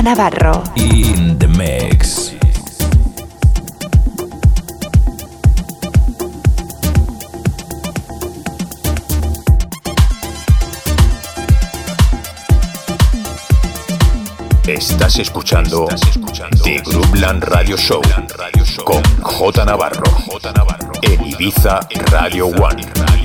J Navarro. In the mix. Estás escuchando, The Groupland Radio Show con J Navarro en Ibiza Radio One.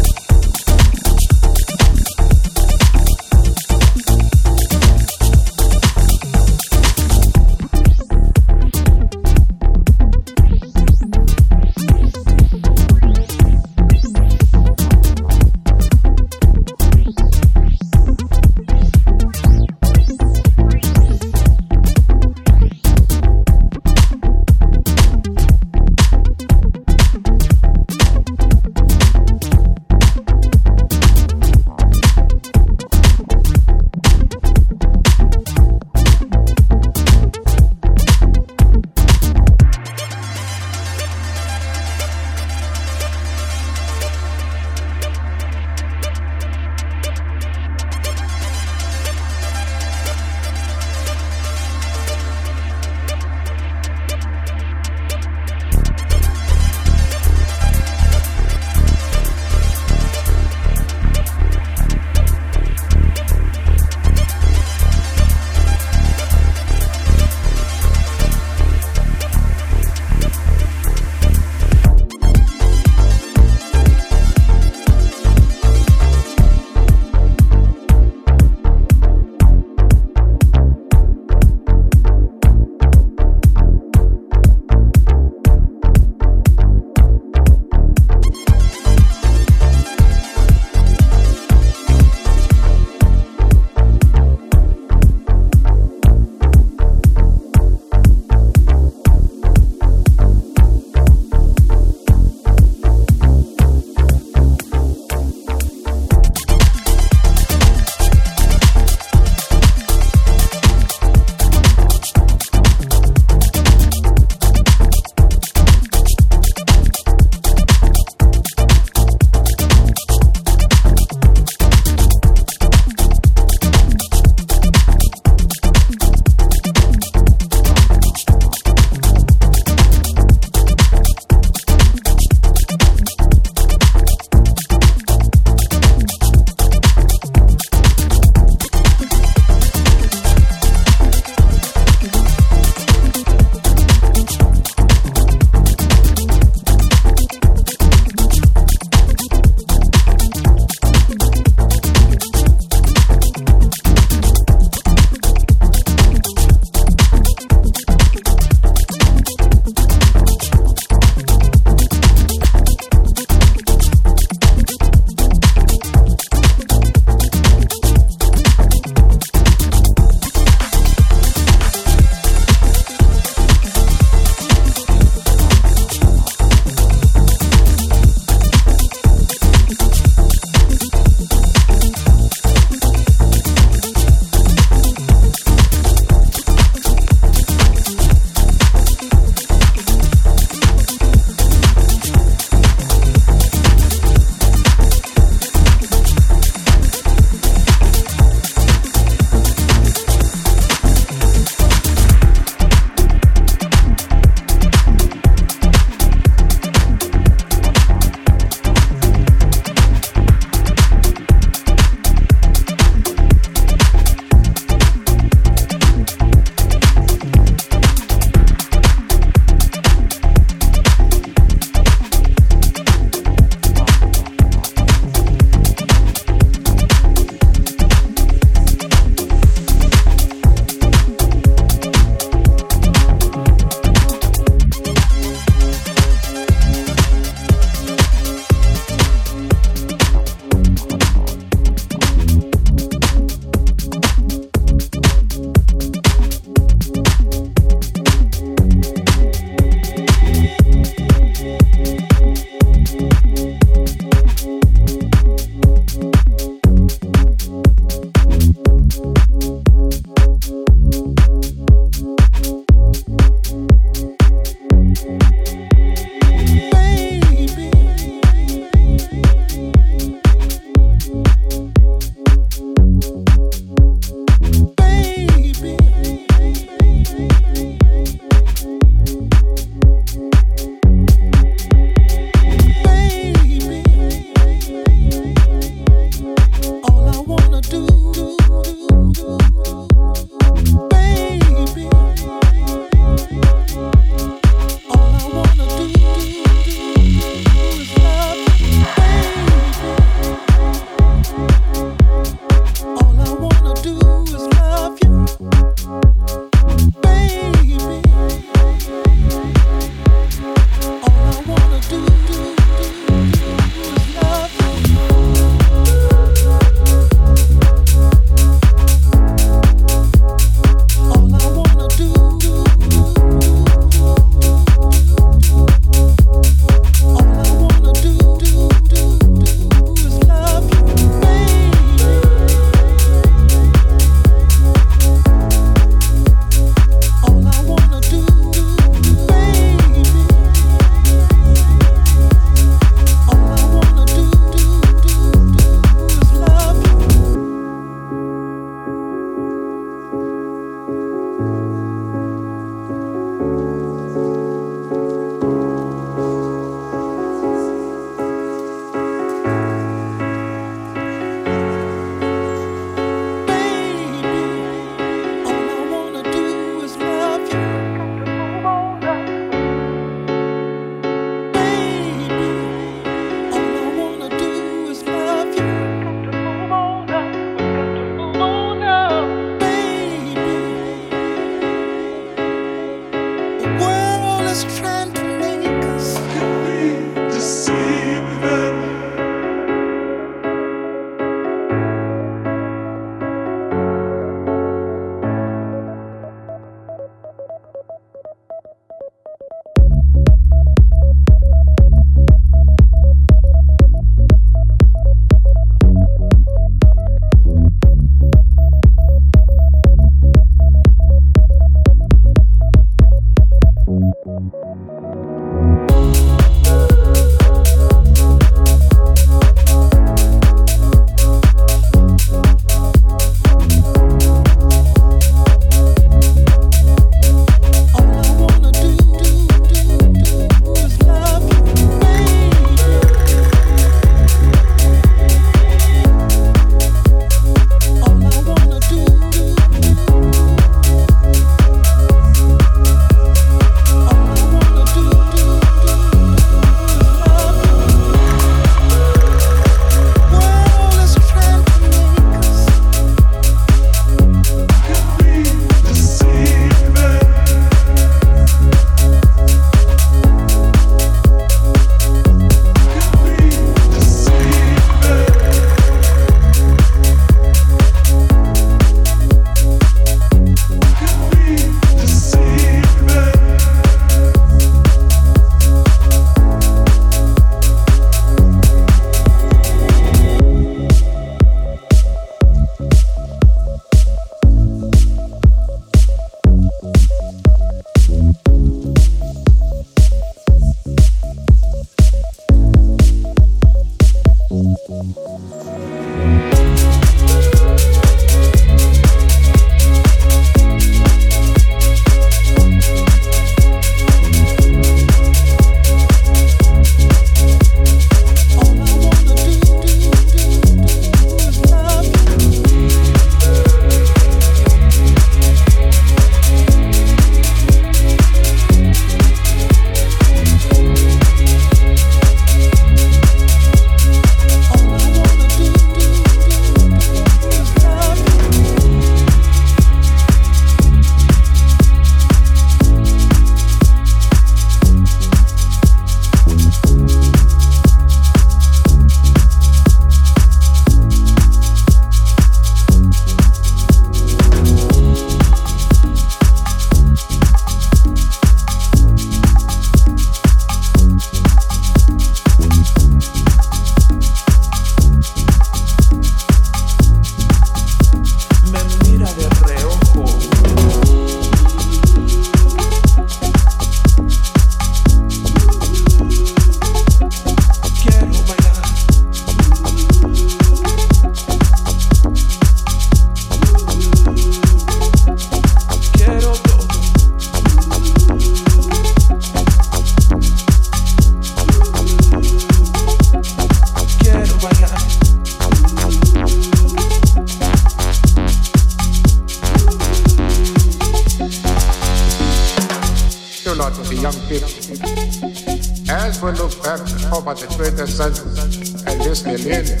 Back over the 20th century and this millennium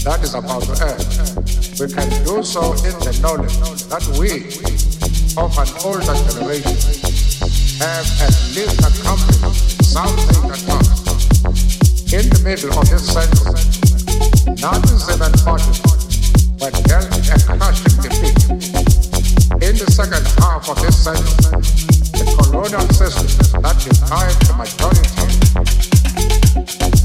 that is about to end, we can do so in the knowledge that we, of an older generation, have at least accomplished something that counts. In the middle of this century, Nazis and fascists were dealt a crushing defeat. In the second half of this century, the colonial system that deprived the majority Thank you.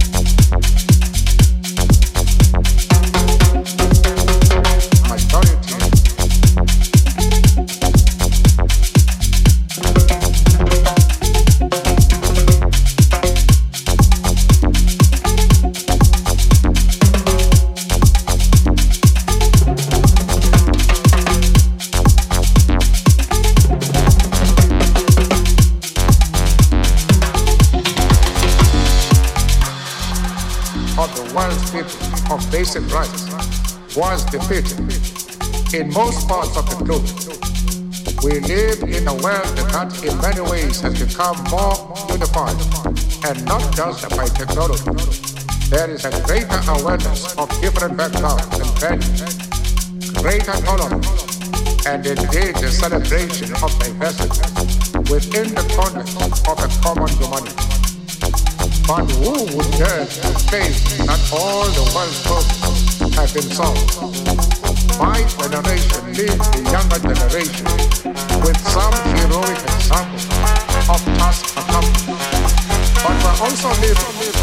Basic rights was defeated. In most parts of the globe, we live in a world that in many ways has become more unified and not just by technology. There is a greater awareness of different backgrounds and values, greater tolerance, and indeed the celebration of diversity within the context of a common humanity. But who would dare to say that all the world's problems have been solved? My generation leads the younger generation with some heroic example of task accomplished. But we're also living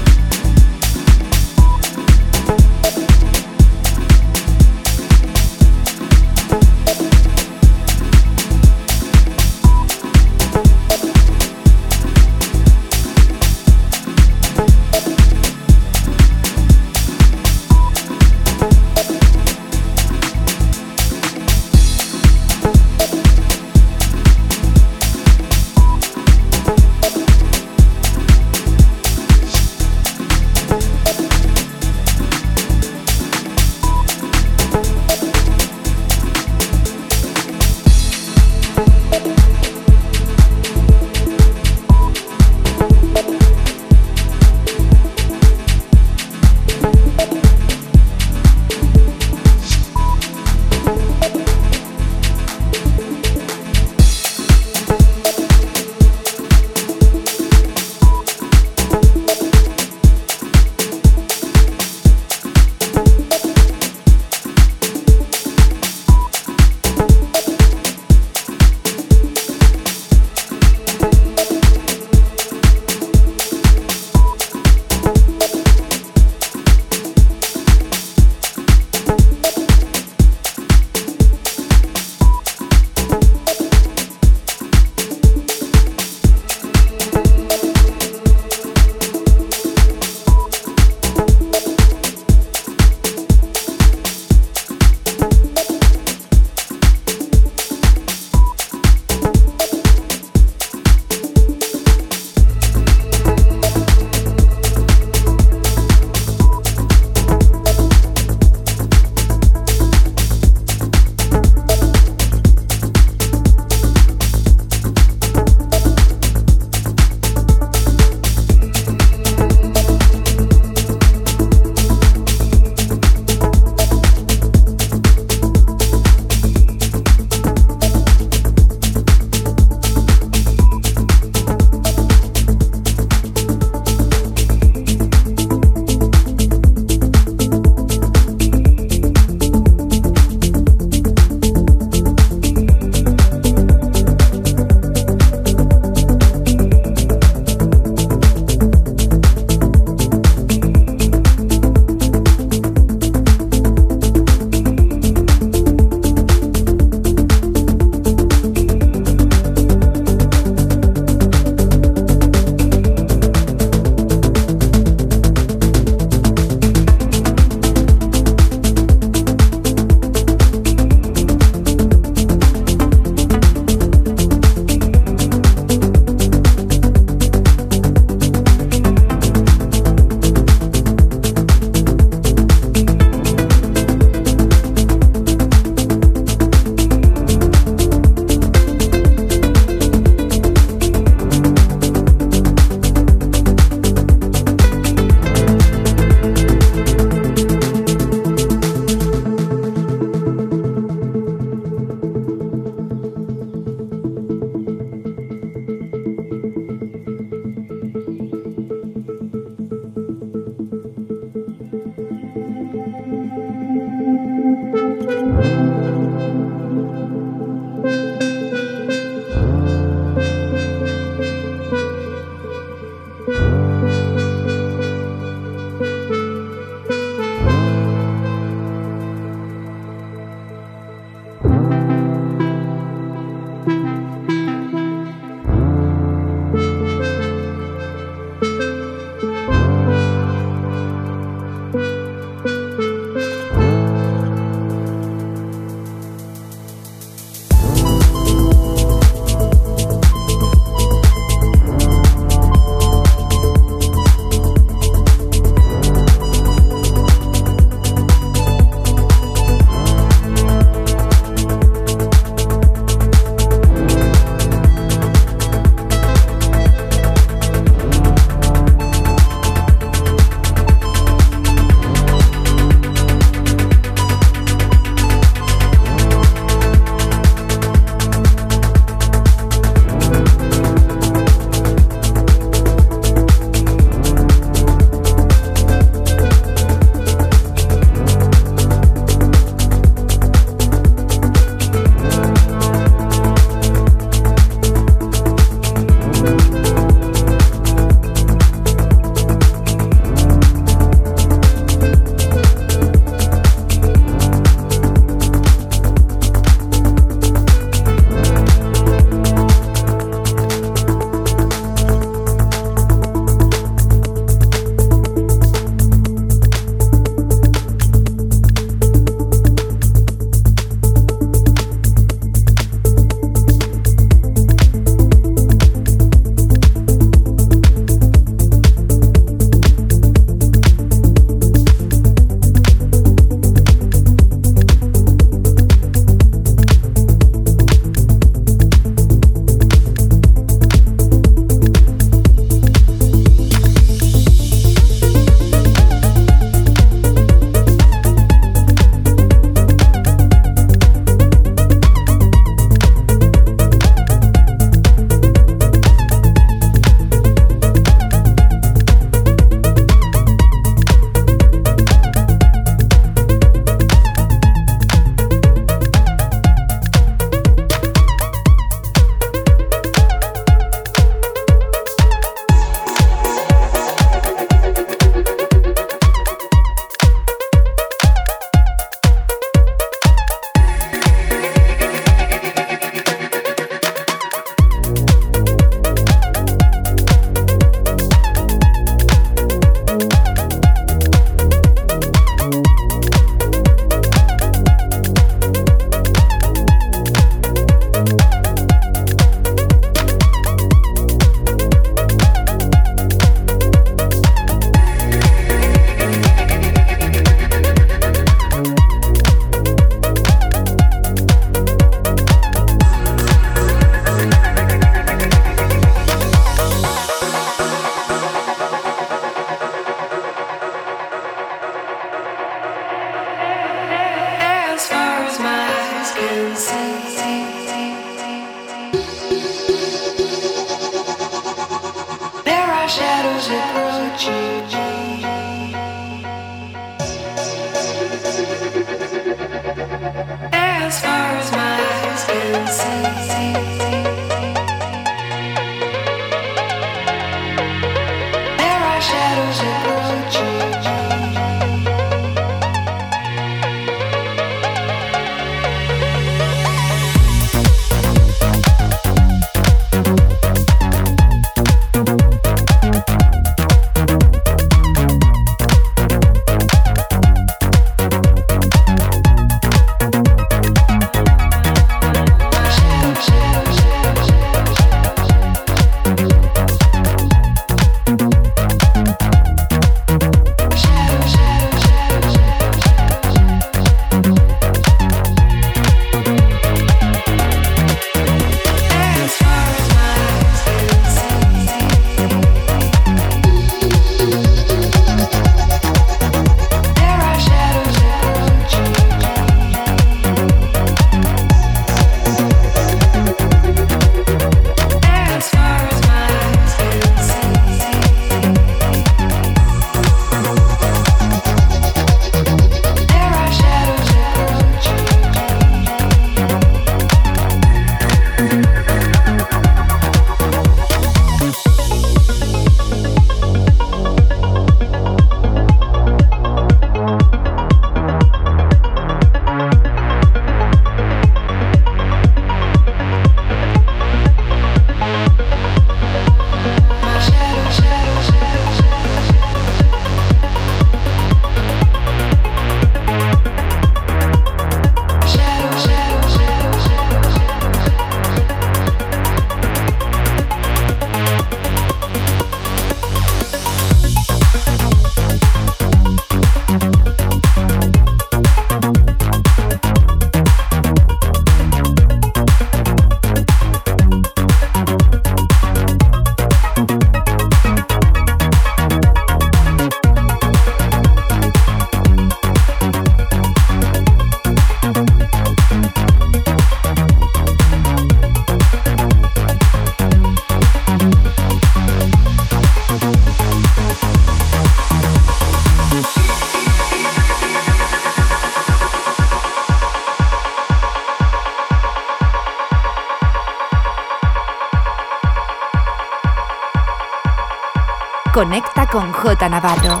Conecta con J Navarro.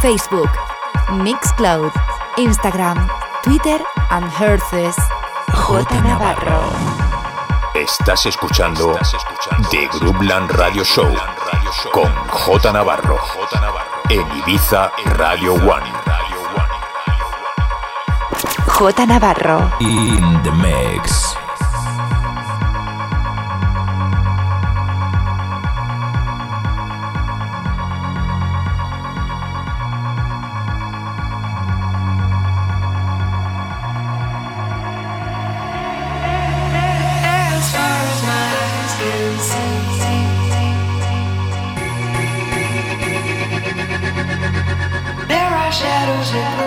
Facebook, Mixcloud, Instagram, Twitter and Herces. J Navarro. Estás escuchando The Groupland Radio Show con J Navarro en Ibiza Radio One. J Navarro. In the mix. music